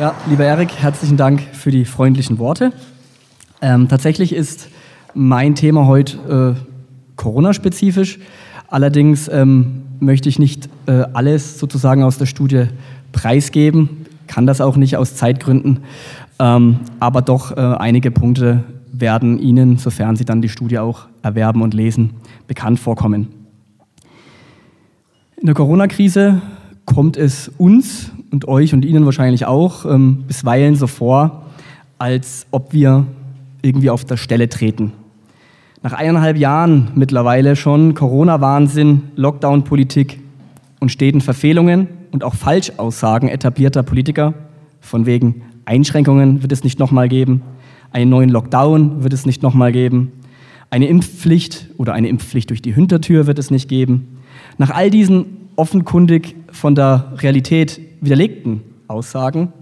Ja, lieber Erik, herzlichen Dank für die freundlichen Worte. Ähm, tatsächlich ist mein Thema heute äh, Corona-spezifisch. Allerdings ähm, möchte ich nicht äh, alles sozusagen aus der Studie preisgeben, kann das auch nicht aus Zeitgründen, ähm, aber doch äh, einige Punkte werden Ihnen, sofern Sie dann die Studie auch erwerben und lesen, bekannt vorkommen. In der Corona-Krise kommt es uns und euch und Ihnen wahrscheinlich auch ähm, bisweilen so vor, als ob wir irgendwie auf der Stelle treten. Nach eineinhalb Jahren mittlerweile schon Corona-Wahnsinn, Lockdown-Politik und steten Verfehlungen und auch Falschaussagen etablierter Politiker, von wegen Einschränkungen wird es nicht nochmal geben, einen neuen Lockdown wird es nicht nochmal geben, eine Impfpflicht oder eine Impfpflicht durch die Hintertür wird es nicht geben. Nach all diesen offenkundig von der Realität widerlegten Aussagen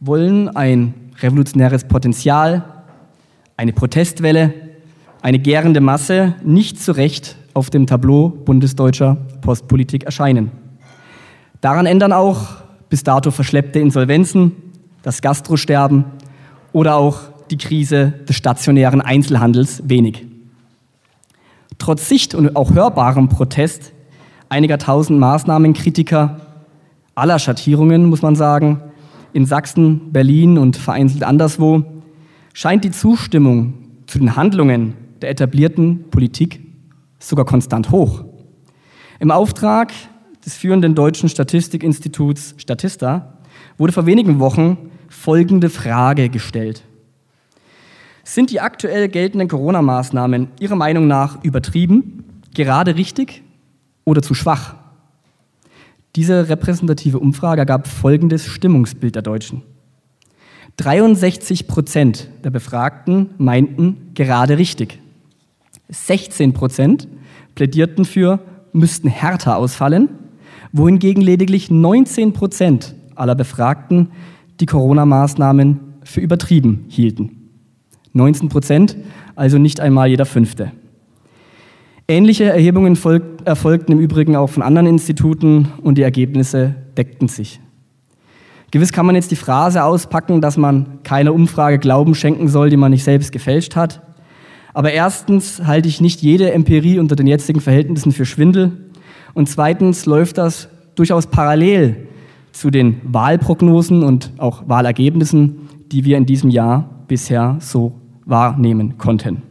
wollen ein revolutionäres Potenzial, eine Protestwelle, eine gärende Masse nicht zu Recht auf dem Tableau bundesdeutscher Postpolitik erscheinen. Daran ändern auch bis dato verschleppte Insolvenzen, das Gastrosterben oder auch die Krise des stationären Einzelhandels wenig. Trotz Sicht und auch hörbarem Protest einiger tausend Maßnahmenkritiker aller Schattierungen, muss man sagen, in Sachsen, Berlin und vereinzelt anderswo, scheint die Zustimmung zu den Handlungen der etablierten Politik sogar konstant hoch. Im Auftrag des führenden deutschen Statistikinstituts Statista wurde vor wenigen Wochen folgende Frage gestellt. Sind die aktuell geltenden Corona-Maßnahmen Ihrer Meinung nach übertrieben, gerade richtig oder zu schwach? Diese repräsentative Umfrage ergab folgendes Stimmungsbild der Deutschen. 63 Prozent der Befragten meinten gerade richtig. 16 Prozent plädierten für, müssten härter ausfallen, wohingegen lediglich 19 Prozent aller Befragten die Corona-Maßnahmen für übertrieben hielten. 19 Prozent, also nicht einmal jeder Fünfte. Ähnliche Erhebungen erfolgten im Übrigen auch von anderen Instituten und die Ergebnisse deckten sich. Gewiss kann man jetzt die Phrase auspacken, dass man keiner Umfrage Glauben schenken soll, die man nicht selbst gefälscht hat. Aber erstens halte ich nicht jede Empirie unter den jetzigen Verhältnissen für Schwindel. Und zweitens läuft das durchaus parallel zu den Wahlprognosen und auch Wahlergebnissen, die wir in diesem Jahr bisher so wahrnehmen konnten.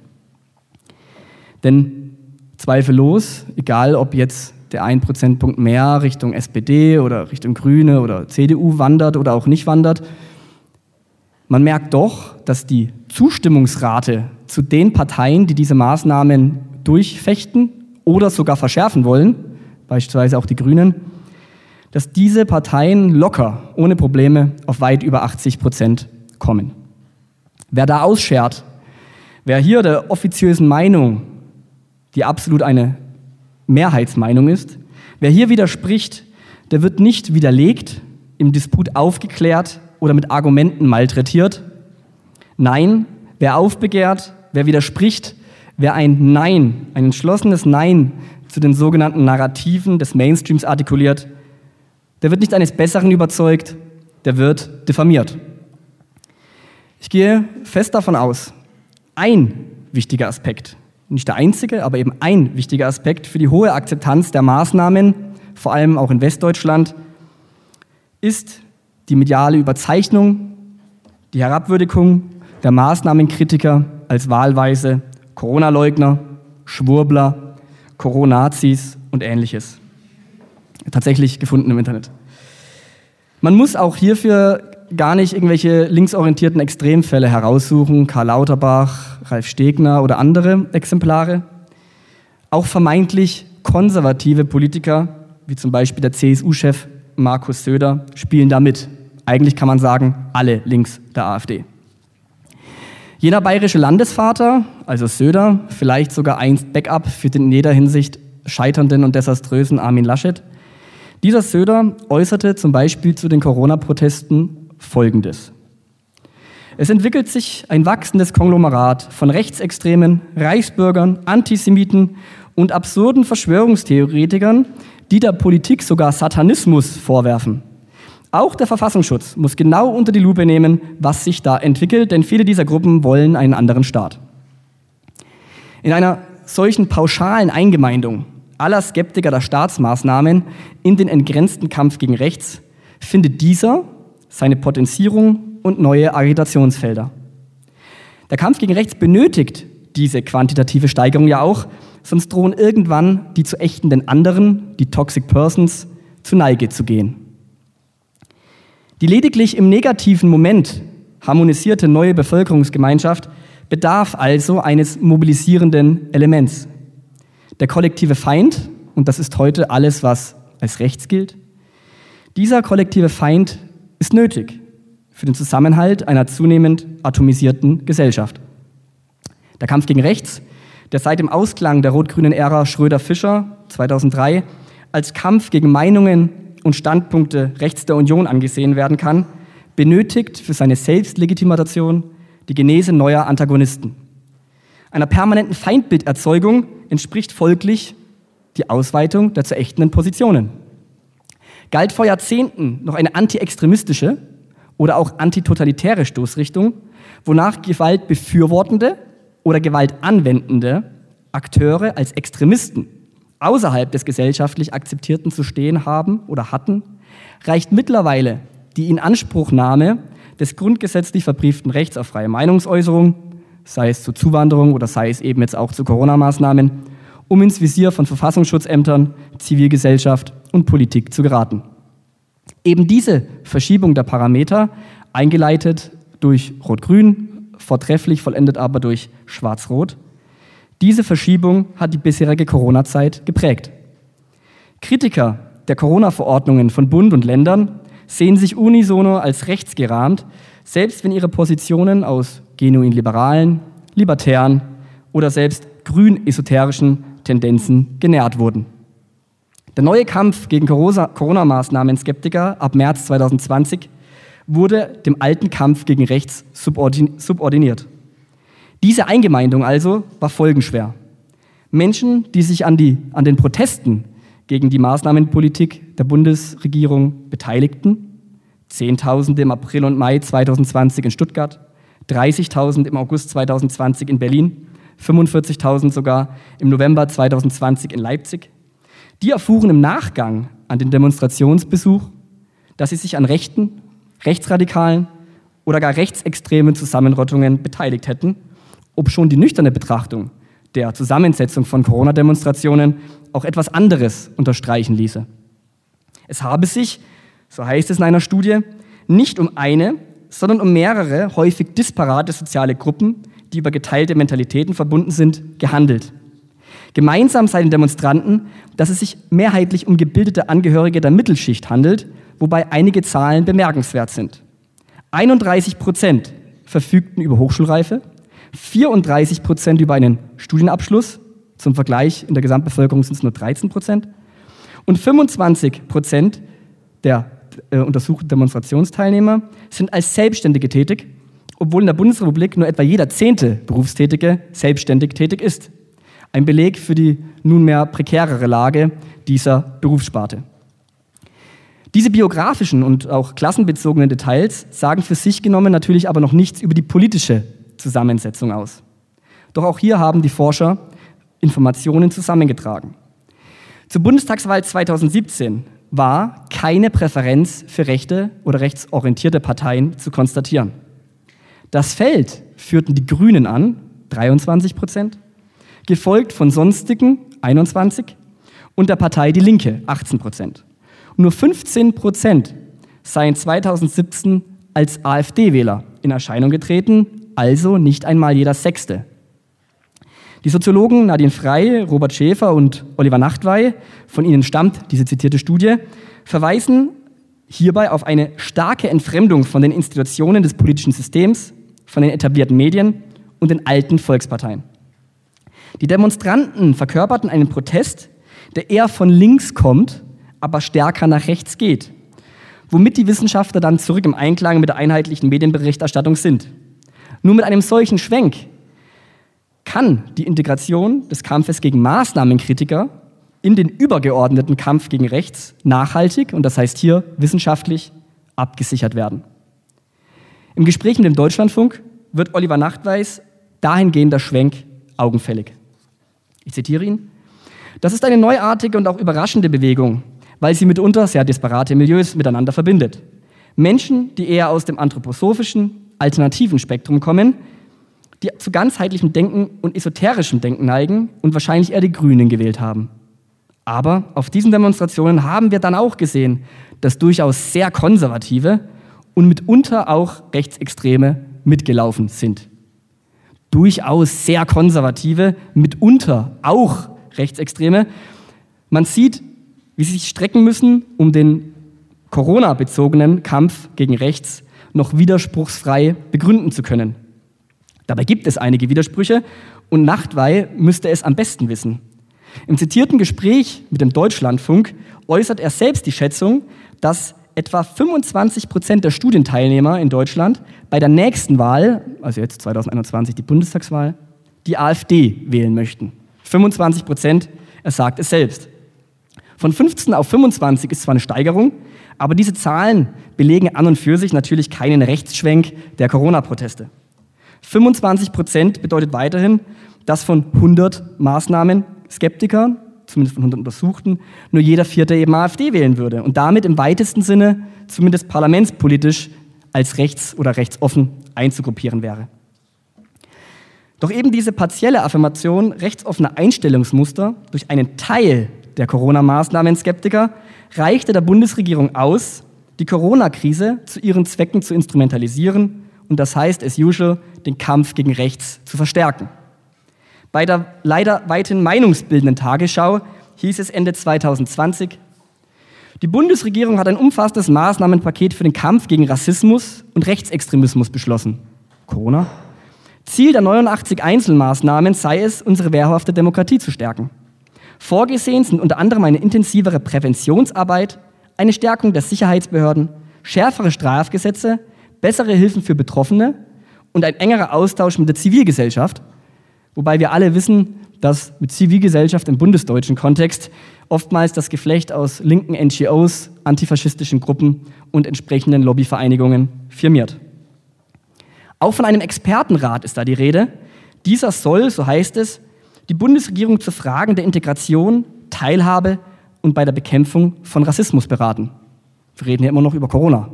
Denn zweifellos, egal ob jetzt der ein Prozentpunkt mehr Richtung SPD oder Richtung Grüne oder CDU wandert oder auch nicht wandert, man merkt doch, dass die Zustimmungsrate zu den Parteien, die diese Maßnahmen durchfechten oder sogar verschärfen wollen, beispielsweise auch die Grünen, dass diese Parteien locker, ohne Probleme, auf weit über 80 Prozent kommen. Wer da ausschert, wer hier der offiziösen Meinung, die absolut eine Mehrheitsmeinung ist, wer hier widerspricht, der wird nicht widerlegt, im Disput aufgeklärt oder mit Argumenten malträtiert. Nein, wer aufbegehrt, wer widerspricht, wer ein Nein, ein entschlossenes Nein zu den sogenannten Narrativen des Mainstreams artikuliert, der wird nicht eines Besseren überzeugt, der wird diffamiert. Ich gehe fest davon aus, ein wichtiger Aspekt, nicht der einzige, aber eben ein wichtiger Aspekt für die hohe Akzeptanz der Maßnahmen, vor allem auch in Westdeutschland, ist die mediale Überzeichnung, die Herabwürdigung der Maßnahmenkritiker als wahlweise Corona-Leugner, Schwurbler, Coronazis und ähnliches. Tatsächlich gefunden im Internet. Man muss auch hierfür gar nicht irgendwelche linksorientierten Extremfälle heraussuchen, Karl Lauterbach, Ralf Stegner oder andere Exemplare. Auch vermeintlich konservative Politiker, wie zum Beispiel der CSU-Chef Markus Söder, spielen da mit. Eigentlich kann man sagen, alle links der AfD. Jener bayerische Landesvater, also Söder, vielleicht sogar einst Backup für den in jeder Hinsicht scheiternden und desaströsen Armin Laschet. Dieser Söder äußerte zum Beispiel zu den Corona-Protesten Folgendes. Es entwickelt sich ein wachsendes Konglomerat von Rechtsextremen, Reichsbürgern, Antisemiten und absurden Verschwörungstheoretikern, die der Politik sogar Satanismus vorwerfen. Auch der Verfassungsschutz muss genau unter die Lupe nehmen, was sich da entwickelt, denn viele dieser Gruppen wollen einen anderen Staat. In einer solchen pauschalen Eingemeindung aller Skeptiker der Staatsmaßnahmen in den entgrenzten Kampf gegen rechts findet dieser seine Potenzierung und neue Agitationsfelder. Der Kampf gegen rechts benötigt diese quantitative Steigerung ja auch, sonst drohen irgendwann die zu ächtenden anderen, die Toxic Persons, zu Neige zu gehen. Die lediglich im negativen Moment harmonisierte neue Bevölkerungsgemeinschaft bedarf also eines mobilisierenden Elements. Der kollektive Feind, und das ist heute alles, was als rechts gilt, dieser kollektive Feind ist nötig für den Zusammenhalt einer zunehmend atomisierten Gesellschaft. Der Kampf gegen rechts, der seit dem Ausklang der rot-grünen Ära Schröder-Fischer 2003 als Kampf gegen Meinungen und Standpunkte rechts der Union angesehen werden kann, benötigt für seine Selbstlegitimation die Genese neuer Antagonisten. Einer permanenten Feindbilderzeugung entspricht folglich die Ausweitung der zu ächtenden Positionen. Galt vor Jahrzehnten noch eine antiextremistische oder auch antitotalitäre Stoßrichtung, wonach Gewalt befürwortende oder Gewalt anwendende Akteure als Extremisten außerhalb des gesellschaftlich Akzeptierten zu stehen haben oder hatten, reicht mittlerweile die Inanspruchnahme des grundgesetzlich verbrieften Rechts auf freie Meinungsäußerung, sei es zur Zuwanderung oder sei es eben jetzt auch zu Corona-Maßnahmen, um ins Visier von Verfassungsschutzämtern, Zivilgesellschaft und Politik zu geraten. Eben diese Verschiebung der Parameter, eingeleitet durch Rot-Grün, vortrefflich vollendet aber durch Schwarz-Rot, diese Verschiebung hat die bisherige Corona-Zeit geprägt. Kritiker der Corona-Verordnungen von Bund und Ländern sehen sich unisono als rechtsgerahmt, selbst wenn ihre Positionen aus genuin liberalen, libertären oder selbst grün-esoterischen Tendenzen genährt wurden. Der neue Kampf gegen Corona-Maßnahmen-Skeptiker ab März 2020 wurde dem alten Kampf gegen rechts subordiniert. Diese Eingemeindung also war folgenschwer. Menschen, die sich an, die, an den Protesten gegen die Maßnahmenpolitik der Bundesregierung beteiligten, Zehntausende im April und Mai 2020 in Stuttgart, 30.000 im August 2020 in Berlin, 45.000 sogar im November 2020 in Leipzig, die erfuhren im Nachgang an den Demonstrationsbesuch, dass sie sich an rechten, rechtsradikalen oder gar rechtsextremen Zusammenrottungen beteiligt hätten, obschon die nüchterne Betrachtung der Zusammensetzung von Corona-Demonstrationen auch etwas anderes unterstreichen ließe. Es habe sich, so heißt es in einer Studie, nicht um eine, sondern um mehrere häufig disparate soziale Gruppen, die über geteilte Mentalitäten verbunden sind, gehandelt. Gemeinsam sei den Demonstranten, dass es sich mehrheitlich um gebildete Angehörige der Mittelschicht handelt, wobei einige Zahlen bemerkenswert sind. 31 Prozent verfügten über Hochschulreife, 34 Prozent über einen Studienabschluss, zum Vergleich in der Gesamtbevölkerung sind es nur 13 Prozent, und 25 Prozent der äh, untersuchten Demonstrationsteilnehmer sind als Selbstständige tätig, obwohl in der Bundesrepublik nur etwa jeder zehnte Berufstätige selbstständig tätig ist. Ein Beleg für die nunmehr prekärere Lage dieser Berufssparte. Diese biografischen und auch klassenbezogenen Details sagen für sich genommen natürlich aber noch nichts über die politische Zusammensetzung aus. Doch auch hier haben die Forscher Informationen zusammengetragen. Zur Bundestagswahl 2017 war keine Präferenz für rechte oder rechtsorientierte Parteien zu konstatieren. Das Feld führten die Grünen an, 23 Prozent, gefolgt von Sonstigen, 21, und der Partei Die Linke, 18 Prozent. Nur 15 Prozent seien 2017 als AfD-Wähler in Erscheinung getreten, also nicht einmal jeder Sechste. Die Soziologen Nadine Frey, Robert Schäfer und Oliver Nachtwey, von ihnen stammt diese zitierte Studie, verweisen hierbei auf eine starke Entfremdung von den Institutionen des politischen Systems, von den etablierten Medien und den alten Volksparteien. Die Demonstranten verkörperten einen Protest, der eher von links kommt, aber stärker nach rechts geht, womit die Wissenschaftler dann zurück im Einklang mit der einheitlichen Medienberichterstattung sind. Nur mit einem solchen Schwenk kann die Integration des Kampfes gegen Maßnahmenkritiker in den übergeordneten Kampf gegen rechts nachhaltig, und das heißt hier wissenschaftlich, abgesichert werden. Im Gespräch mit dem Deutschlandfunk wird Oliver Nachtweiß dahingehender Schwenk augenfällig. Ich zitiere ihn. Das ist eine neuartige und auch überraschende Bewegung, weil sie mitunter sehr disparate Milieus miteinander verbindet. Menschen, die eher aus dem anthroposophischen, alternativen Spektrum kommen, die zu ganzheitlichem Denken und esoterischem Denken neigen und wahrscheinlich eher die Grünen gewählt haben. Aber auf diesen Demonstrationen haben wir dann auch gesehen, dass durchaus sehr konservative und mitunter auch Rechtsextreme mitgelaufen sind. Durchaus sehr konservative, mitunter auch Rechtsextreme. Man sieht, wie sie sich strecken müssen, um den Corona-bezogenen Kampf gegen rechts noch widerspruchsfrei begründen zu können. Dabei gibt es einige Widersprüche und Nachtwey müsste es am besten wissen. Im zitierten Gespräch mit dem Deutschlandfunk äußert er selbst die Schätzung, dass etwa 25 Prozent der Studienteilnehmer in Deutschland bei der nächsten Wahl, also jetzt 2021 die Bundestagswahl, die AfD wählen möchten. 25 Prozent, er sagt es selbst. Von 15 auf 25 ist zwar eine Steigerung, aber diese Zahlen belegen an und für sich natürlich keinen Rechtsschwenk der Corona-Proteste. 25 Prozent bedeutet weiterhin, dass von 100 Maßnahmen Skeptikern, zumindest von 100 Untersuchten, nur jeder Vierte eben AfD wählen würde und damit im weitesten Sinne, zumindest parlamentspolitisch, als rechts- oder rechtsoffen einzugruppieren wäre. Doch eben diese partielle Affirmation rechtsoffener Einstellungsmuster durch einen Teil der Corona-Maßnahmen-Skeptiker reichte der Bundesregierung aus, die Corona-Krise zu ihren Zwecken zu instrumentalisieren und das heißt, as usual, den Kampf gegen rechts zu verstärken. Bei der leider weithin meinungsbildenden Tagesschau hieß es Ende 2020, die Bundesregierung hat ein umfassendes Maßnahmenpaket für den Kampf gegen Rassismus und Rechtsextremismus beschlossen. Corona? Ziel der 89 Einzelmaßnahmen sei es, unsere wehrhafte Demokratie zu stärken. Vorgesehen sind unter anderem eine intensivere Präventionsarbeit, eine Stärkung der Sicherheitsbehörden, schärfere Strafgesetze, bessere Hilfen für Betroffene und ein engerer Austausch mit der Zivilgesellschaft, wobei wir alle wissen, dass mit Zivilgesellschaft im bundesdeutschen Kontext oftmals das Geflecht aus linken NGOs, antifaschistischen Gruppen und entsprechenden Lobbyvereinigungen firmiert. Auch von einem Expertenrat ist da die Rede. Dieser soll, so heißt es, die Bundesregierung zu Fragen der Integration, Teilhabe und bei der Bekämpfung von Rassismus beraten. Wir reden hier immer noch über Corona.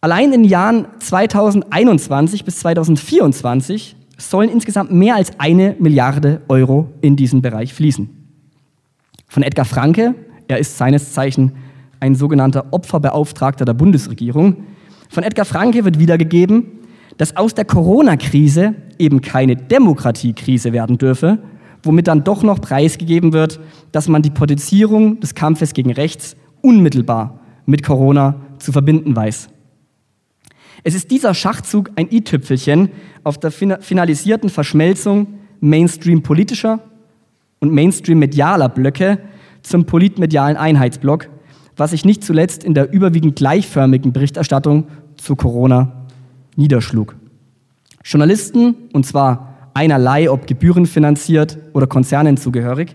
Allein in den Jahren 2021 bis 2024 sollen insgesamt mehr als eine Milliarde Euro in diesen Bereich fließen. Von Edgar Franke, er ist seines Zeichen ein sogenannter Opferbeauftragter der Bundesregierung, von Edgar Franke wird wiedergegeben, dass aus der Corona-Krise eben keine Demokratiekrise werden dürfe, womit dann doch noch preisgegeben wird, dass man die Potenzierung des Kampfes gegen rechts unmittelbar mit Corona zu verbinden weiß. Es ist dieser Schachzug ein i-Tüpfelchen auf der finalisierten Verschmelzung Mainstream-politischer und Mainstream-medialer Blöcke zum politmedialen Einheitsblock, was sich nicht zuletzt in der überwiegend gleichförmigen Berichterstattung zu Corona niederschlug. Journalisten, und zwar einerlei, ob gebührenfinanziert oder Konzernen zugehörig,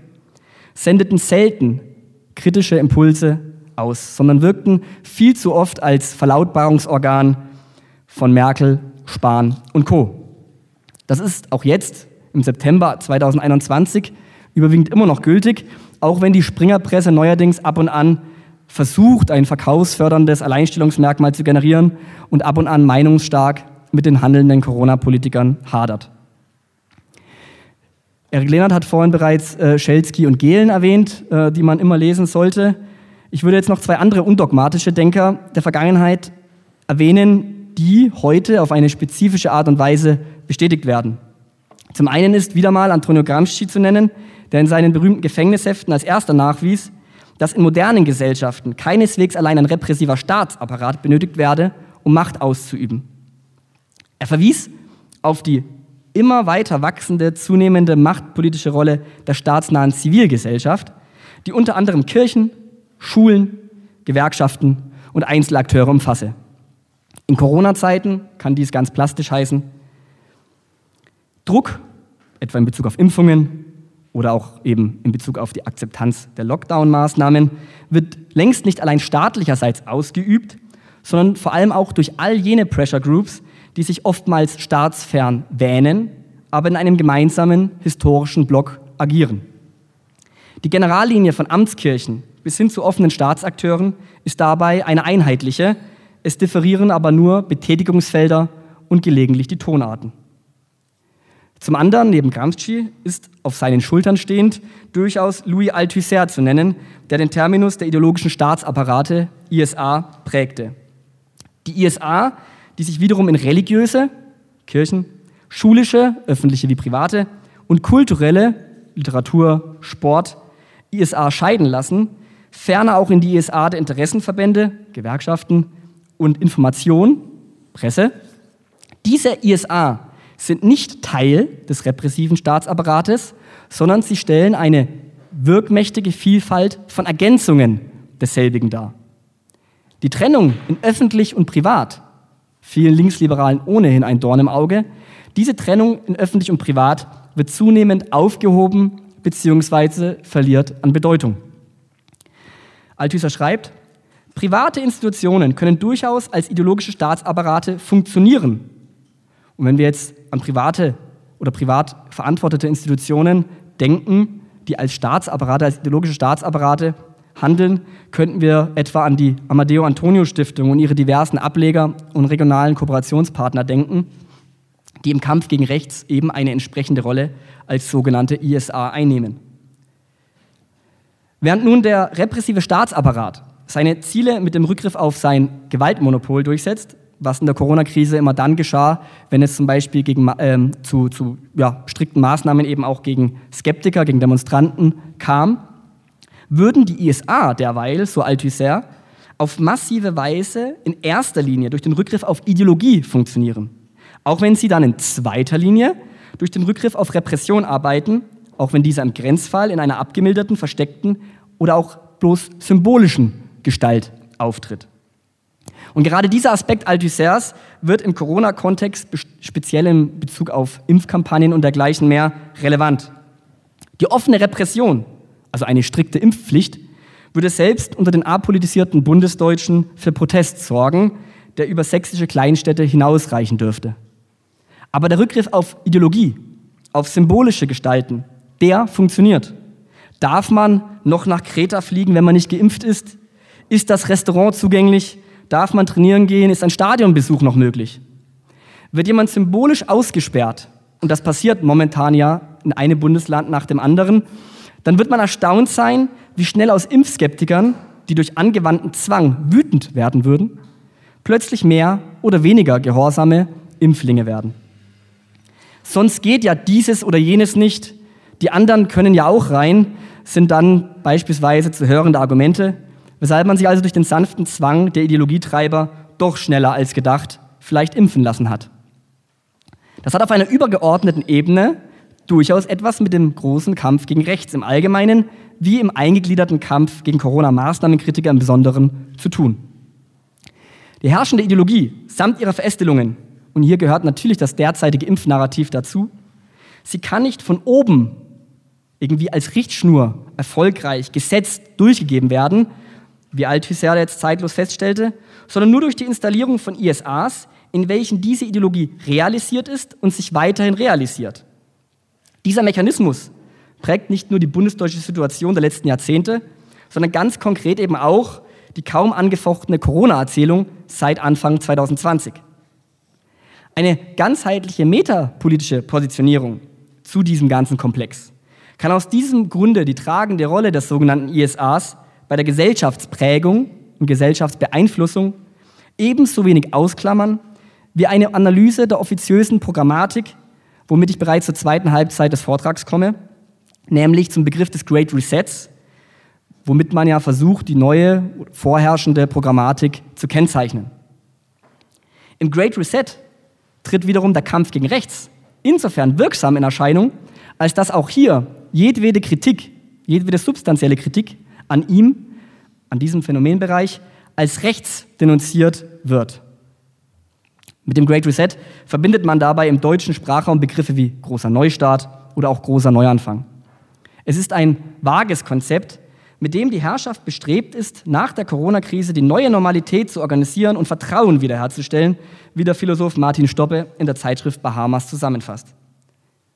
sendeten selten kritische Impulse aus, sondern wirkten viel zu oft als Verlautbarungsorgan von Merkel, Spahn und Co. Das ist auch jetzt im September 2021 überwiegend immer noch gültig, auch wenn die Springerpresse neuerdings ab und an versucht, ein verkaufsförderndes Alleinstellungsmerkmal zu generieren und ab und an meinungsstark mit den handelnden Corona-Politikern hadert. Erik Lehnert hat vorhin bereits äh, Schelsky und Gehlen erwähnt, äh, die man immer lesen sollte. Ich würde jetzt noch zwei andere undogmatische Denker der Vergangenheit erwähnen, die heute auf eine spezifische Art und Weise bestätigt werden. Zum einen ist wieder mal Antonio Gramsci zu nennen, der in seinen berühmten Gefängnisheften als erster nachwies, dass in modernen Gesellschaften keineswegs allein ein repressiver Staatsapparat benötigt werde, um Macht auszuüben. Er verwies auf die immer weiter wachsende, zunehmende machtpolitische Rolle der staatsnahen Zivilgesellschaft, die unter anderem Kirchen, Schulen, Gewerkschaften und Einzelakteure umfasse. In Corona-Zeiten kann dies ganz plastisch heißen, Druck, etwa in Bezug auf Impfungen, oder auch eben in Bezug auf die Akzeptanz der Lockdown-Maßnahmen, wird längst nicht allein staatlicherseits ausgeübt, sondern vor allem auch durch all jene Pressure Groups, die sich oftmals staatsfern wähnen, aber in einem gemeinsamen historischen Block agieren. Die Generallinie von Amtskirchen bis hin zu offenen Staatsakteuren ist dabei eine einheitliche, es differieren aber nur Betätigungsfelder und gelegentlich die Tonarten. Zum anderen, neben Gramsci, ist auf seinen Schultern stehend durchaus Louis Althusser zu nennen, der den Terminus der ideologischen Staatsapparate ISA prägte. Die ISA, die sich wiederum in religiöse, Kirchen, schulische, öffentliche wie private, und kulturelle, Literatur, Sport, ISA scheiden lassen, ferner auch in die ISA der Interessenverbände, Gewerkschaften und Information, Presse. Diese ISA sind nicht Teil des repressiven Staatsapparates, sondern sie stellen eine wirkmächtige Vielfalt von Ergänzungen desselbigen dar. Die Trennung in öffentlich und privat, vielen Linksliberalen ohnehin ein Dorn im Auge, diese Trennung in öffentlich und privat wird zunehmend aufgehoben bzw. verliert an Bedeutung. Althusser schreibt, private Institutionen können durchaus als ideologische Staatsapparate funktionieren. Und wenn wir jetzt an private oder privat verantwortete Institutionen denken, die als Staatsapparate, als ideologische Staatsapparate handeln, könnten wir etwa an die Amadeo Antonio Stiftung und ihre diversen Ableger und regionalen Kooperationspartner denken, die im Kampf gegen Rechts eben eine entsprechende Rolle als sogenannte ISA einnehmen. Während nun der repressive Staatsapparat seine Ziele mit dem Rückgriff auf sein Gewaltmonopol durchsetzt, was in der Corona-Krise immer dann geschah, wenn es zum Beispiel gegen, ähm, zu, zu ja, strikten Maßnahmen eben auch gegen Skeptiker, gegen Demonstranten kam, würden die ISA derweil, so Althusser, auf massive Weise in erster Linie durch den Rückgriff auf Ideologie funktionieren. Auch wenn sie dann in zweiter Linie durch den Rückgriff auf Repression arbeiten, auch wenn dieser im Grenzfall in einer abgemilderten, versteckten oder auch bloß symbolischen Gestalt auftritt. Und gerade dieser Aspekt Althussers wird im Corona-Kontext, speziell in Bezug auf Impfkampagnen und dergleichen mehr, relevant. Die offene Repression, also eine strikte Impfpflicht, würde selbst unter den apolitisierten Bundesdeutschen für Protest sorgen, der über sächsische Kleinstädte hinausreichen dürfte. Aber der Rückgriff auf Ideologie, auf symbolische Gestalten, der funktioniert. Darf man noch nach Kreta fliegen, wenn man nicht geimpft ist? Ist das Restaurant zugänglich? Darf man trainieren gehen? Ist ein Stadionbesuch noch möglich? Wird jemand symbolisch ausgesperrt, und das passiert momentan ja in einem Bundesland nach dem anderen, dann wird man erstaunt sein, wie schnell aus Impfskeptikern, die durch angewandten Zwang wütend werden würden, plötzlich mehr oder weniger gehorsame Impflinge werden. Sonst geht ja dieses oder jenes nicht. Die anderen können ja auch rein, sind dann beispielsweise zu hörende Argumente, weshalb man sich also durch den sanften Zwang der Ideologietreiber doch schneller als gedacht vielleicht impfen lassen hat. Das hat auf einer übergeordneten Ebene durchaus etwas mit dem großen Kampf gegen Rechts im Allgemeinen wie im eingegliederten Kampf gegen Corona-Maßnahmenkritiker im Besonderen zu tun. Die herrschende Ideologie samt ihrer Verästelungen, und hier gehört natürlich das derzeitige Impfnarrativ dazu, sie kann nicht von oben irgendwie als Richtschnur erfolgreich gesetzt durchgegeben werden, wie Althusser jetzt zeitlos feststellte, sondern nur durch die Installierung von ISAs, in welchen diese Ideologie realisiert ist und sich weiterhin realisiert. Dieser Mechanismus prägt nicht nur die bundesdeutsche Situation der letzten Jahrzehnte, sondern ganz konkret eben auch die kaum angefochtene Corona-Erzählung seit Anfang 2020. Eine ganzheitliche metapolitische Positionierung zu diesem ganzen Komplex kann aus diesem Grunde die tragende Rolle des sogenannten ISAs bei der Gesellschaftsprägung und Gesellschaftsbeeinflussung ebenso wenig ausklammern wie eine Analyse der offiziösen Programmatik, womit ich bereits zur zweiten Halbzeit des Vortrags komme, nämlich zum Begriff des Great Resets, womit man ja versucht, die neue vorherrschende Programmatik zu kennzeichnen. Im Great Reset tritt wiederum der Kampf gegen rechts insofern wirksam in Erscheinung, als dass auch hier jedwede Kritik, jedwede substanzielle Kritik an ihm, an diesem Phänomenbereich, als rechts denunziert wird. Mit dem Great Reset verbindet man dabei im deutschen Sprachraum Begriffe wie großer Neustart oder auch großer Neuanfang. Es ist ein vages Konzept, mit dem die Herrschaft bestrebt ist, nach der Corona-Krise die neue Normalität zu organisieren und Vertrauen wiederherzustellen, wie der Philosoph Martin Stoppe in der Zeitschrift Bahamas zusammenfasst.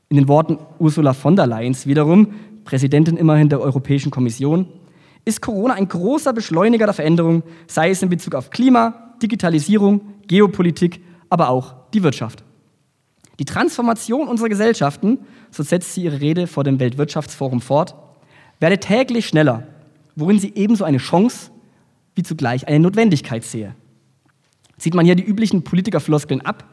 In den Worten Ursula von der Leyen wiederum, Präsidentin immerhin der Europäischen Kommission, ist Corona ein großer Beschleuniger der Veränderung, sei es in Bezug auf Klima, Digitalisierung, Geopolitik, aber auch die Wirtschaft. Die Transformation unserer Gesellschaften, so setzt sie ihre Rede vor dem Weltwirtschaftsforum fort, werde täglich schneller, worin sie ebenso eine Chance wie zugleich eine Notwendigkeit sehe. Sieht man hier die üblichen Politikerfloskeln ab,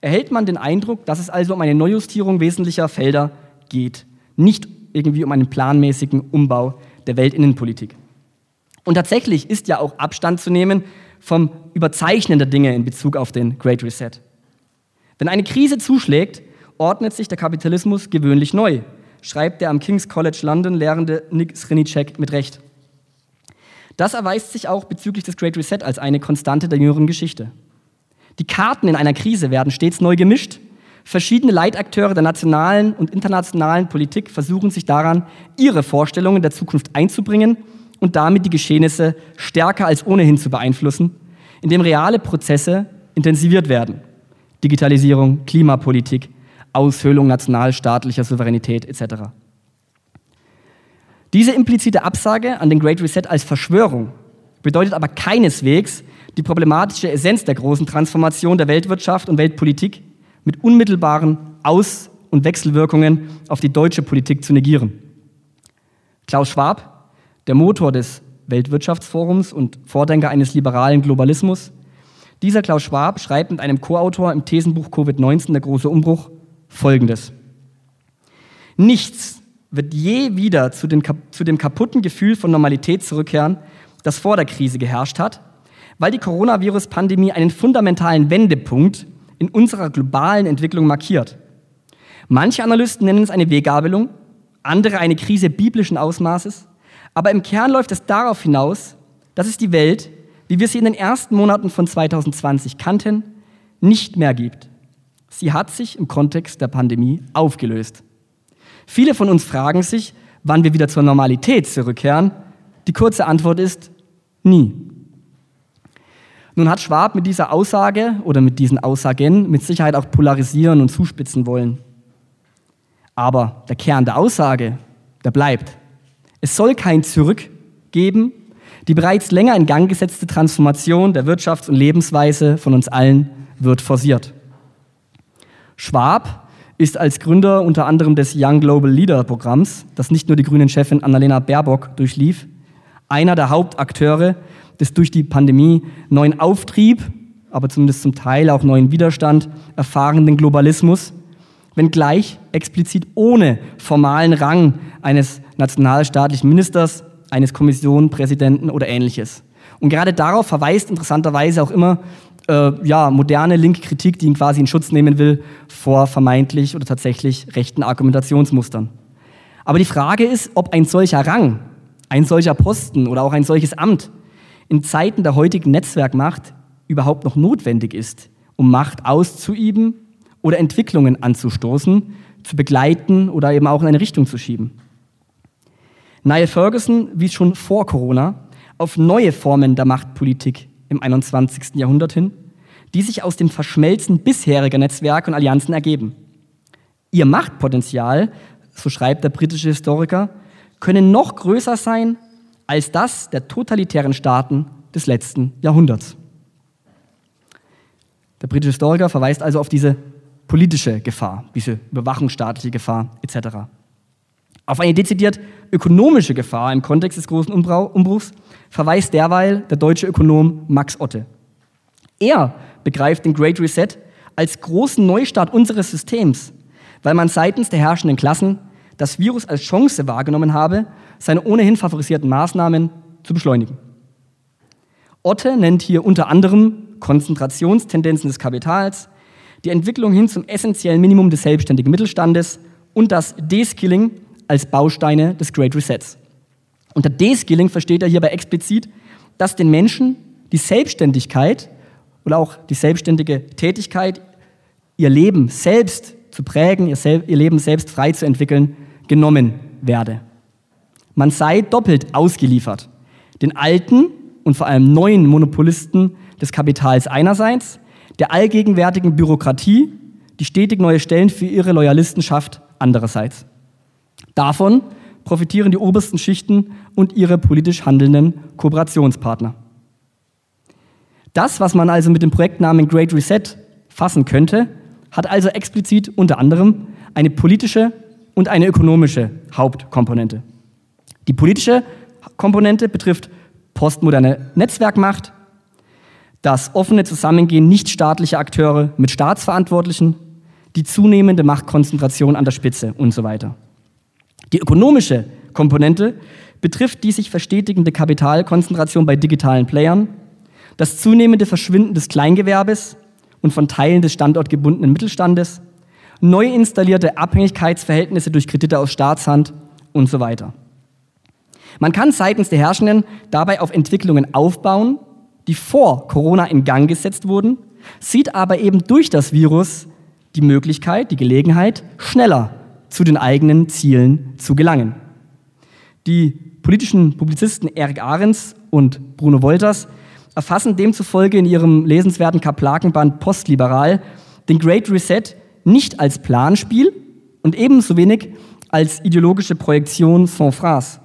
erhält man den Eindruck, dass es also um eine Neujustierung wesentlicher Felder geht, nicht irgendwie um einen planmäßigen Umbau der Weltinnenpolitik. Und tatsächlich ist ja auch Abstand zu nehmen vom Überzeichnen der Dinge in Bezug auf den Great Reset. Wenn eine Krise zuschlägt, ordnet sich der Kapitalismus gewöhnlich neu, schreibt der am King's College London lehrende Nick Srinicek mit Recht. Das erweist sich auch bezüglich des Great Reset als eine Konstante der jüngeren Geschichte. Die Karten in einer Krise werden stets neu gemischt. Verschiedene Leitakteure der nationalen und internationalen Politik versuchen sich daran, ihre Vorstellungen der Zukunft einzubringen und damit die Geschehnisse stärker als ohnehin zu beeinflussen, indem reale Prozesse intensiviert werden. Digitalisierung, Klimapolitik, Aushöhlung nationalstaatlicher Souveränität etc. Diese implizite Absage an den Great Reset als Verschwörung bedeutet aber keineswegs die problematische Essenz der großen Transformation der Weltwirtschaft und Weltpolitik mit unmittelbaren Aus- und Wechselwirkungen auf die deutsche Politik zu negieren. Klaus Schwab, der Motor des Weltwirtschaftsforums und Vordenker eines liberalen Globalismus, dieser Klaus Schwab schreibt mit einem Co-Autor im Thesenbuch Covid-19 Der große Umbruch Folgendes. Nichts wird je wieder zu, den, zu dem kaputten Gefühl von Normalität zurückkehren, das vor der Krise geherrscht hat, weil die Coronavirus-Pandemie einen fundamentalen Wendepunkt in unserer globalen Entwicklung markiert. Manche Analysten nennen es eine Weggabelung, andere eine Krise biblischen Ausmaßes, aber im Kern läuft es darauf hinaus, dass es die Welt, wie wir sie in den ersten Monaten von 2020 kannten, nicht mehr gibt. Sie hat sich im Kontext der Pandemie aufgelöst. Viele von uns fragen sich, wann wir wieder zur Normalität zurückkehren. Die kurze Antwort ist nie. Nun hat Schwab mit dieser Aussage oder mit diesen Aussagen mit Sicherheit auch polarisieren und zuspitzen wollen. Aber der Kern der Aussage, der bleibt. Es soll kein Zurück geben. Die bereits länger in Gang gesetzte Transformation der Wirtschafts- und Lebensweise von uns allen wird forciert. Schwab ist als Gründer unter anderem des Young Global Leader Programms, das nicht nur die grünen Chefin Annalena Baerbock durchlief, einer der Hauptakteure des durch die Pandemie neuen Auftrieb, aber zumindest zum Teil auch neuen Widerstand erfahrenen Globalismus, wenngleich explizit ohne formalen Rang eines nationalstaatlichen Ministers, eines Kommissionpräsidenten oder ähnliches. Und gerade darauf verweist interessanterweise auch immer äh, ja, moderne linke Kritik, die ihn quasi in Schutz nehmen will vor vermeintlich oder tatsächlich rechten Argumentationsmustern. Aber die Frage ist, ob ein solcher Rang, ein solcher Posten oder auch ein solches Amt in Zeiten der heutigen Netzwerkmacht überhaupt noch notwendig ist, um Macht auszuüben oder Entwicklungen anzustoßen, zu begleiten oder eben auch in eine Richtung zu schieben. Niall Ferguson wies schon vor Corona auf neue Formen der Machtpolitik im 21. Jahrhundert hin, die sich aus dem Verschmelzen bisheriger Netzwerke und Allianzen ergeben. Ihr Machtpotenzial, so schreibt der britische Historiker, könne noch größer sein als das der totalitären Staaten des letzten Jahrhunderts. Der britische Historiker verweist also auf diese politische Gefahr, diese überwachungsstaatliche Gefahr etc. Auf eine dezidiert ökonomische Gefahr im Kontext des großen Umbruchs verweist derweil der deutsche Ökonom Max Otte. Er begreift den Great Reset als großen Neustart unseres Systems, weil man seitens der herrschenden Klassen das Virus als Chance wahrgenommen habe, seine ohnehin favorisierten Maßnahmen zu beschleunigen. Otte nennt hier unter anderem Konzentrationstendenzen des Kapitals, die Entwicklung hin zum essentiellen Minimum des selbstständigen Mittelstandes und das Deskilling als Bausteine des Great Resets. Unter D-Skilling versteht er hierbei explizit, dass den Menschen die Selbstständigkeit oder auch die selbstständige Tätigkeit, ihr Leben selbst zu prägen, ihr, Leben selbst frei zu entwickeln, genommen werde. Man sei doppelt ausgeliefert. Den alten und vor allem neuen Monopolisten des Kapitals einerseits, der allgegenwärtigen Bürokratie, die stetig neue Stellen für ihre Loyalisten schafft, andererseits. Davon profitieren die obersten Schichten und ihre politisch handelnden Kooperationspartner. Das, was man also mit dem Projektnamen Great Reset fassen könnte, hat also explizit unter anderem eine politische und eine ökonomische Hauptkomponente. Die politische Komponente betrifft postmoderne Netzwerkmacht, das offene Zusammengehen nichtstaatlicher Akteure mit Staatsverantwortlichen, die zunehmende Machtkonzentration an der Spitze und so weiter. Die ökonomische Komponente betrifft die sich verstetigende Kapitalkonzentration bei digitalen Playern, das zunehmende Verschwinden des Kleingewerbes und von Teilen des standortgebundenen Mittelstandes, neu installierte Abhängigkeitsverhältnisse durch Kredite aus Staatshand und so weiter. Man kann seitens der Herrschenden dabei auf Entwicklungen aufbauen, die vor Corona in Gang gesetzt wurden, sieht aber eben durch das Virus die Möglichkeit, die Gelegenheit, schneller zu den eigenen Zielen zu gelangen. Die politischen Publizisten Erik Ahrens und Bruno Wolters erfassen demzufolge in ihrem lesenswerten Kaplakenband Postliberal den Great Reset nicht als Planspiel und ebenso wenig als ideologische Projektion sans phrase,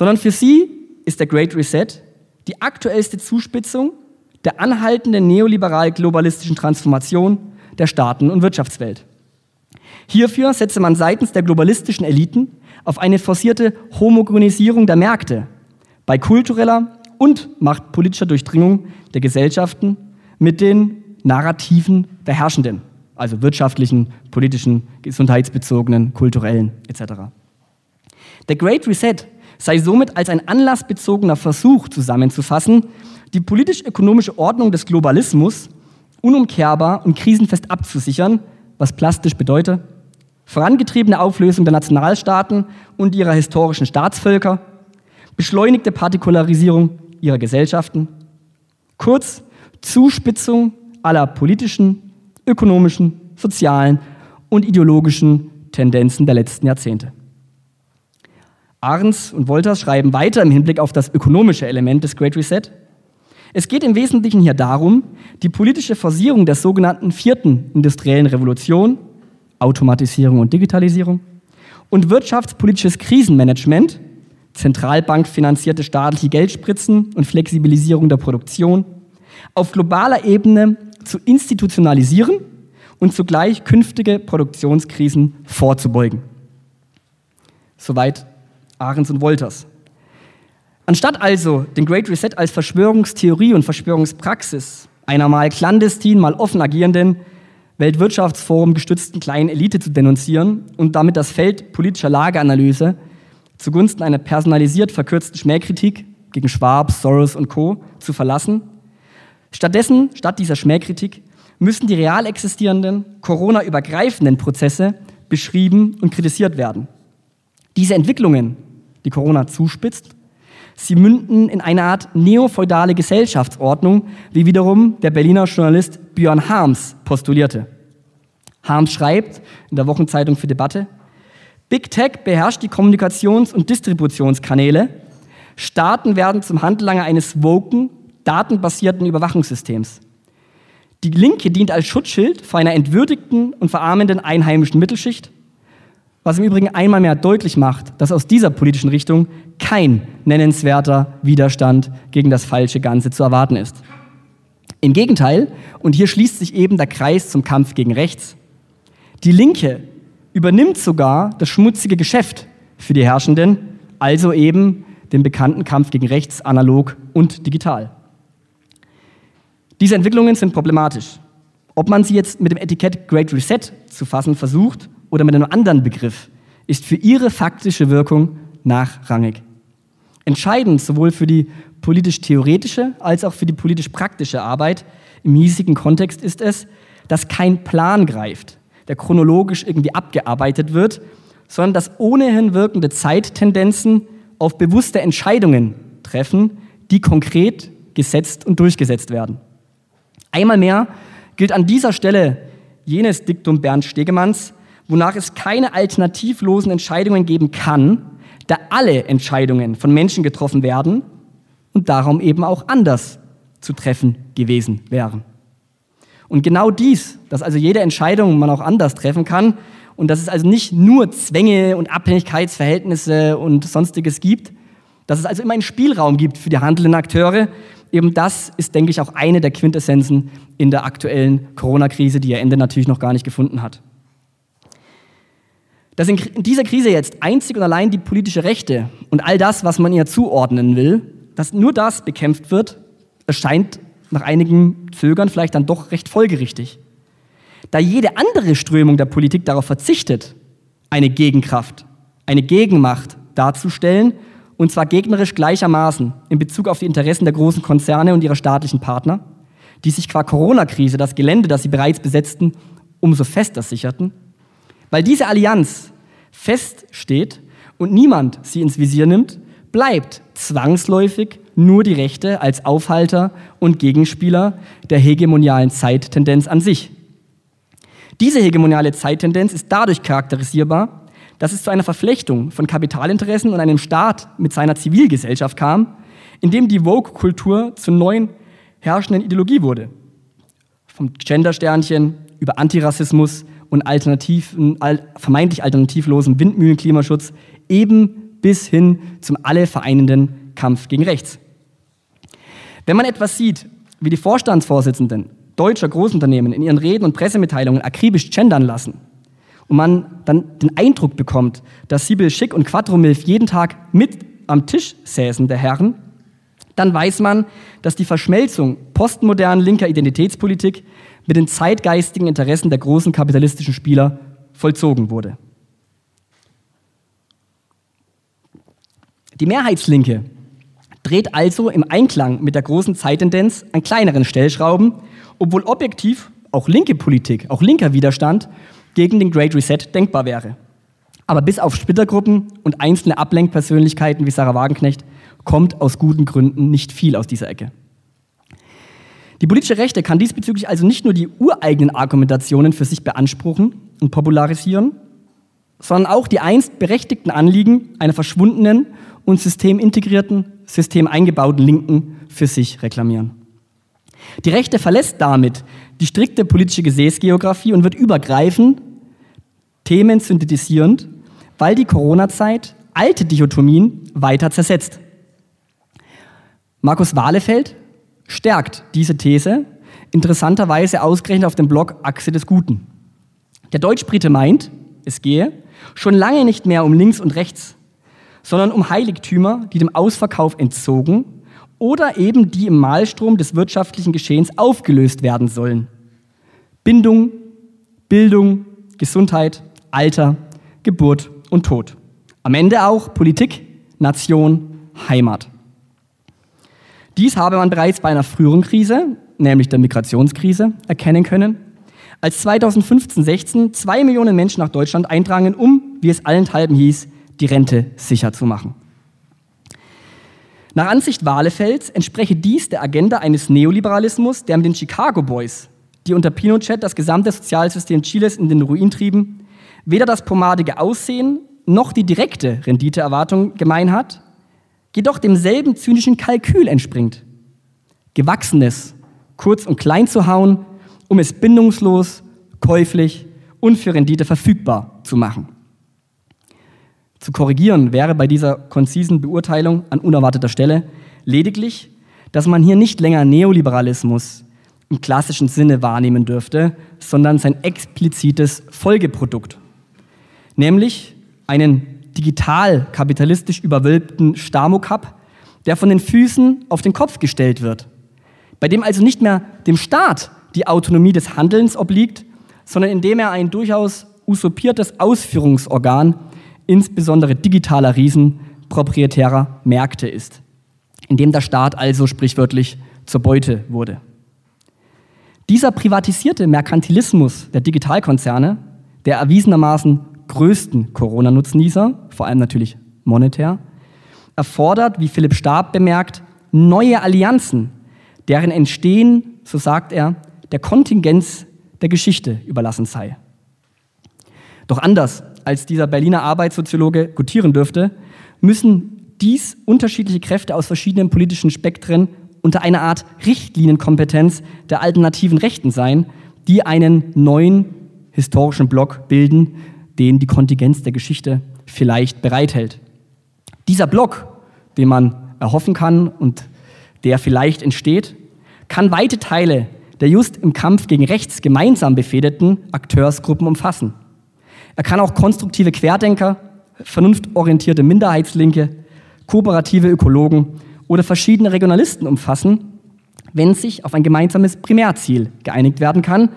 sondern für sie ist der Great Reset die aktuellste Zuspitzung der anhaltenden neoliberal-globalistischen Transformation der Staaten- und Wirtschaftswelt. Hierfür setze man seitens der globalistischen Eliten auf eine forcierte Homogenisierung der Märkte bei kultureller und machtpolitischer Durchdringung der Gesellschaften mit den Narrativen der Herrschenden, also wirtschaftlichen, politischen, gesundheitsbezogenen, kulturellen etc. Der Great Reset sei somit als ein anlassbezogener Versuch zusammenzufassen, die politisch-ökonomische Ordnung des Globalismus unumkehrbar und krisenfest abzusichern, was plastisch bedeutet, vorangetriebene Auflösung der Nationalstaaten und ihrer historischen Staatsvölker, beschleunigte Partikularisierung ihrer Gesellschaften, kurz Zuspitzung aller politischen, ökonomischen, sozialen und ideologischen Tendenzen der letzten Jahrzehnte. Ahrens und Wolters schreiben weiter im Hinblick auf das ökonomische Element des Great Reset. Es geht im Wesentlichen hier darum, die politische Forcierung der sogenannten vierten industriellen Revolution, Automatisierung und Digitalisierung, und wirtschaftspolitisches Krisenmanagement, zentralbankfinanzierte staatliche Geldspritzen und Flexibilisierung der Produktion, auf globaler Ebene zu institutionalisieren und zugleich künftige Produktionskrisen vorzubeugen. Soweit Ahrens und Wolters. Anstatt also den Great Reset als Verschwörungstheorie und Verschwörungspraxis einer mal clandestin, mal offen agierenden Weltwirtschaftsforum gestützten kleinen Elite zu denunzieren und damit das Feld politischer Lageanalyse zugunsten einer personalisiert verkürzten Schmähkritik gegen Schwab, Soros und Co. zu verlassen. Stattdessen, statt dieser Schmähkritik, müssen die real existierenden, Corona-übergreifenden Prozesse beschrieben und kritisiert werden. Diese Entwicklungen die Corona zuspitzt. Sie münden in eine Art neofeudale Gesellschaftsordnung, wie wiederum der Berliner Journalist Björn Harms postulierte. Harms schreibt in der Wochenzeitung für Debatte, Big Tech beherrscht die Kommunikations- und Distributionskanäle. Staaten werden zum Handlanger eines woken, datenbasierten Überwachungssystems. Die Linke dient als Schutzschild vor einer entwürdigten und verarmenden einheimischen Mittelschicht was im Übrigen einmal mehr deutlich macht, dass aus dieser politischen Richtung kein nennenswerter Widerstand gegen das falsche Ganze zu erwarten ist. Im Gegenteil, und hier schließt sich eben der Kreis zum Kampf gegen rechts, die Linke übernimmt sogar das schmutzige Geschäft für die Herrschenden, also eben den bekannten Kampf gegen rechts, analog und digital. Diese Entwicklungen sind problematisch. Ob man sie jetzt mit dem Etikett Great Reset zu fassen versucht oder mit einem anderen Begriff ist für ihre faktische Wirkung nachrangig. Entscheidend sowohl für die politisch-theoretische als auch für die politisch-praktische Arbeit im hiesigen Kontext ist es, dass kein Plan greift, der chronologisch irgendwie abgearbeitet wird, sondern dass ohnehin wirkende Zeittendenzen auf bewusste Entscheidungen treffen, die konkret gesetzt und durchgesetzt werden. Einmal mehr gilt an dieser Stelle jenes Diktum Bernd Stegemanns, wonach es keine alternativlosen Entscheidungen geben kann, da alle Entscheidungen von Menschen getroffen werden und darum eben auch anders zu treffen gewesen wären. Und genau dies, dass also jede Entscheidung man auch anders treffen kann und dass es also nicht nur Zwänge und Abhängigkeitsverhältnisse und sonstiges gibt, dass es also immer einen Spielraum gibt für die handelnden Akteure, eben das ist, denke ich, auch eine der Quintessenzen in der aktuellen Corona-Krise, die ihr Ende natürlich noch gar nicht gefunden hat. Dass in dieser Krise jetzt einzig und allein die politische Rechte und all das, was man ihr zuordnen will, dass nur das bekämpft wird, erscheint nach einigem Zögern vielleicht dann doch recht folgerichtig. Da jede andere Strömung der Politik darauf verzichtet, eine Gegenkraft, eine Gegenmacht darzustellen, und zwar gegnerisch gleichermaßen in Bezug auf die Interessen der großen Konzerne und ihrer staatlichen Partner, die sich qua Corona-Krise das Gelände, das sie bereits besetzten, umso fester sicherten, weil diese Allianz feststeht und niemand sie ins Visier nimmt, bleibt zwangsläufig nur die Rechte als Aufhalter und Gegenspieler der hegemonialen Zeittendenz an sich. Diese hegemoniale Zeittendenz ist dadurch charakterisierbar, dass es zu einer Verflechtung von Kapitalinteressen und einem Staat mit seiner Zivilgesellschaft kam, in dem die Vogue-Kultur zur neuen herrschenden Ideologie wurde. Vom Gendersternchen über Antirassismus und alternativen, vermeintlich alternativlosen Windmühlenklimaschutz eben bis hin zum alle vereinenden Kampf gegen rechts. Wenn man etwas sieht, wie die Vorstandsvorsitzenden deutscher Großunternehmen in ihren Reden und Pressemitteilungen akribisch gendern lassen und man dann den Eindruck bekommt, dass Sibyl Schick und Quattromilf jeden Tag mit am Tisch säßen der Herren, dann weiß man, dass die Verschmelzung postmodernen linker Identitätspolitik mit den zeitgeistigen Interessen der großen kapitalistischen Spieler vollzogen wurde. Die Mehrheitslinke dreht also im Einklang mit der großen Zeittendenz an kleineren Stellschrauben, obwohl objektiv auch linke Politik, auch linker Widerstand gegen den Great Reset denkbar wäre. Aber bis auf Splittergruppen und einzelne Ablenkpersönlichkeiten wie Sarah Wagenknecht kommt aus guten Gründen nicht viel aus dieser Ecke. Die politische Rechte kann diesbezüglich also nicht nur die ureigenen Argumentationen für sich beanspruchen und popularisieren, sondern auch die einst berechtigten Anliegen einer verschwundenen und systemintegrierten, systemeingebauten Linken für sich reklamieren. Die Rechte verlässt damit die strikte politische Gesäßgeografie und wird übergreifend, Themen synthetisierend, weil die Corona-Zeit alte Dichotomien weiter zersetzt. Markus Wahlefeld stärkt diese These interessanterweise ausgerechnet auf dem Blog Achse des Guten. Der Deutschbrite meint, es gehe schon lange nicht mehr um links und rechts, sondern um Heiligtümer, die dem Ausverkauf entzogen oder eben die im Malstrom des wirtschaftlichen Geschehens aufgelöst werden sollen. Bindung, Bildung, Gesundheit, Alter, Geburt und Tod. Am Ende auch Politik, Nation, Heimat. Dies habe man bereits bei einer früheren Krise, nämlich der Migrationskrise, erkennen können, als 2015-16 zwei Millionen Menschen nach Deutschland eindrangen, um, wie es allenthalben hieß, die Rente sicher zu machen. Nach Ansicht Wahlefelds entspreche dies der Agenda eines Neoliberalismus, der mit den Chicago Boys, die unter Pinochet das gesamte Sozialsystem Chiles in den Ruin trieben, weder das pomadige Aussehen noch die direkte Renditeerwartung gemein hat, jedoch demselben zynischen Kalkül entspringt. Gewachsenes kurz und klein zu hauen, um es bindungslos, käuflich und für Rendite verfügbar zu machen. Zu korrigieren wäre bei dieser konzisen Beurteilung an unerwarteter Stelle lediglich, dass man hier nicht länger Neoliberalismus im klassischen Sinne wahrnehmen dürfte, sondern sein explizites Folgeprodukt, nämlich einen digital kapitalistisch überwölbten Stamokap, der von den Füßen auf den Kopf gestellt wird, bei dem also nicht mehr dem Staat die Autonomie des Handelns obliegt, sondern indem er ein durchaus usurpiertes Ausführungsorgan insbesondere digitaler Riesen proprietärer Märkte ist, in dem der Staat also sprichwörtlich zur Beute wurde. Dieser privatisierte Merkantilismus der Digitalkonzerne, der erwiesenermaßen größten Corona-Nutznießer, vor allem natürlich monetär, erfordert, wie Philipp Stab bemerkt, neue Allianzen, deren Entstehen, so sagt er, der Kontingenz der Geschichte überlassen sei. Doch anders als dieser Berliner Arbeitssoziologe gutieren dürfte, müssen dies unterschiedliche Kräfte aus verschiedenen politischen Spektren unter einer Art Richtlinienkompetenz der alternativen Rechten sein, die einen neuen historischen Block bilden, den die Kontingenz der Geschichte vielleicht bereithält. Dieser Block, den man erhoffen kann und der vielleicht entsteht, kann weite Teile der just im Kampf gegen rechts gemeinsam befehdeten Akteursgruppen umfassen. Er kann auch konstruktive Querdenker, vernunftorientierte Minderheitslinke, kooperative Ökologen oder verschiedene Regionalisten umfassen, wenn sich auf ein gemeinsames Primärziel geeinigt werden kann.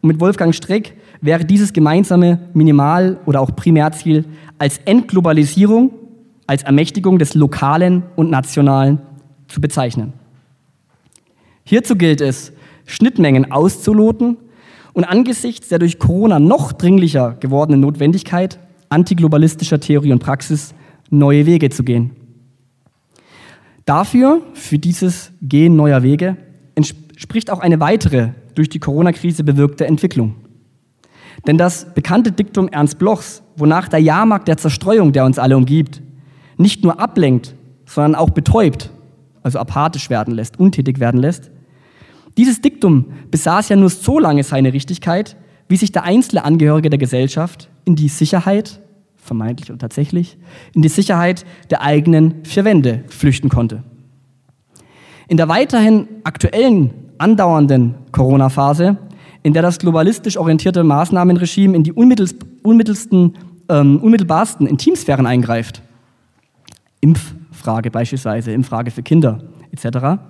Und mit Wolfgang Streck wäre dieses gemeinsame Minimal- oder auch Primärziel als Entglobalisierung, als Ermächtigung des Lokalen und Nationalen zu bezeichnen. Hierzu gilt es, Schnittmengen auszuloten und angesichts der durch Corona noch dringlicher gewordenen Notwendigkeit antiglobalistischer Theorie und Praxis neue Wege zu gehen. Dafür, für dieses Gehen neuer Wege, entspricht auch eine weitere durch die Corona-Krise bewirkte Entwicklung. Denn das bekannte Diktum Ernst Blochs, wonach der Jahrmarkt der Zerstreuung, der uns alle umgibt, nicht nur ablenkt, sondern auch betäubt, also apathisch werden lässt, untätig werden lässt, dieses Diktum besaß ja nur so lange seine Richtigkeit, wie sich der einzelne Angehörige der Gesellschaft in die Sicherheit, vermeintlich oder tatsächlich, in die Sicherheit der eigenen vier Wände flüchten konnte. In der weiterhin aktuellen, andauernden Corona-Phase, in der das globalistisch orientierte Maßnahmenregime in die unmittelsten, ähm, unmittelbarsten Intimsphären eingreift, Impffrage beispielsweise, Impffrage für Kinder etc.,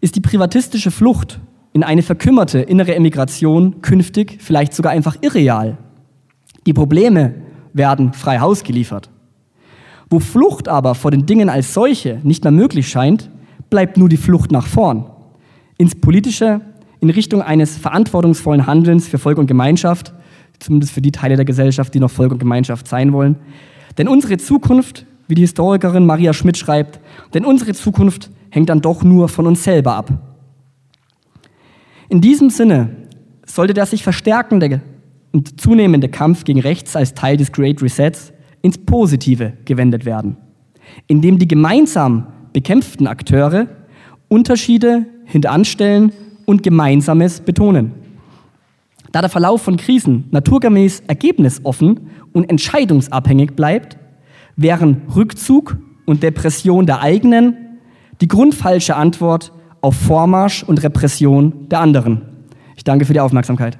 ist die privatistische Flucht in eine verkümmerte innere Emigration künftig vielleicht sogar einfach irreal. Die Probleme werden frei Haus geliefert. Wo Flucht aber vor den Dingen als solche nicht mehr möglich scheint, bleibt nur die Flucht nach vorn. Ins Politische, in Richtung eines verantwortungsvollen Handelns für Volk und Gemeinschaft, zumindest für die Teile der Gesellschaft, die noch Volk und Gemeinschaft sein wollen. Denn unsere Zukunft, wie die Historikerin Maria Schmidt schreibt, denn unsere Zukunft hängt dann doch nur von uns selber ab. In diesem Sinne sollte der sich verstärkende und zunehmende Kampf gegen Rechts als Teil des Great Resets ins Positive gewendet werden, indem die gemeinsam bekämpften Akteure Unterschiede hinteranstellen und Gemeinsames betonen. Da der Verlauf von Krisen naturgemäß ergebnisoffen und entscheidungsabhängig bleibt, wären Rückzug und Depression der eigenen die grundfalsche Antwort auf Vormarsch und Repression der anderen. Ich danke für die Aufmerksamkeit.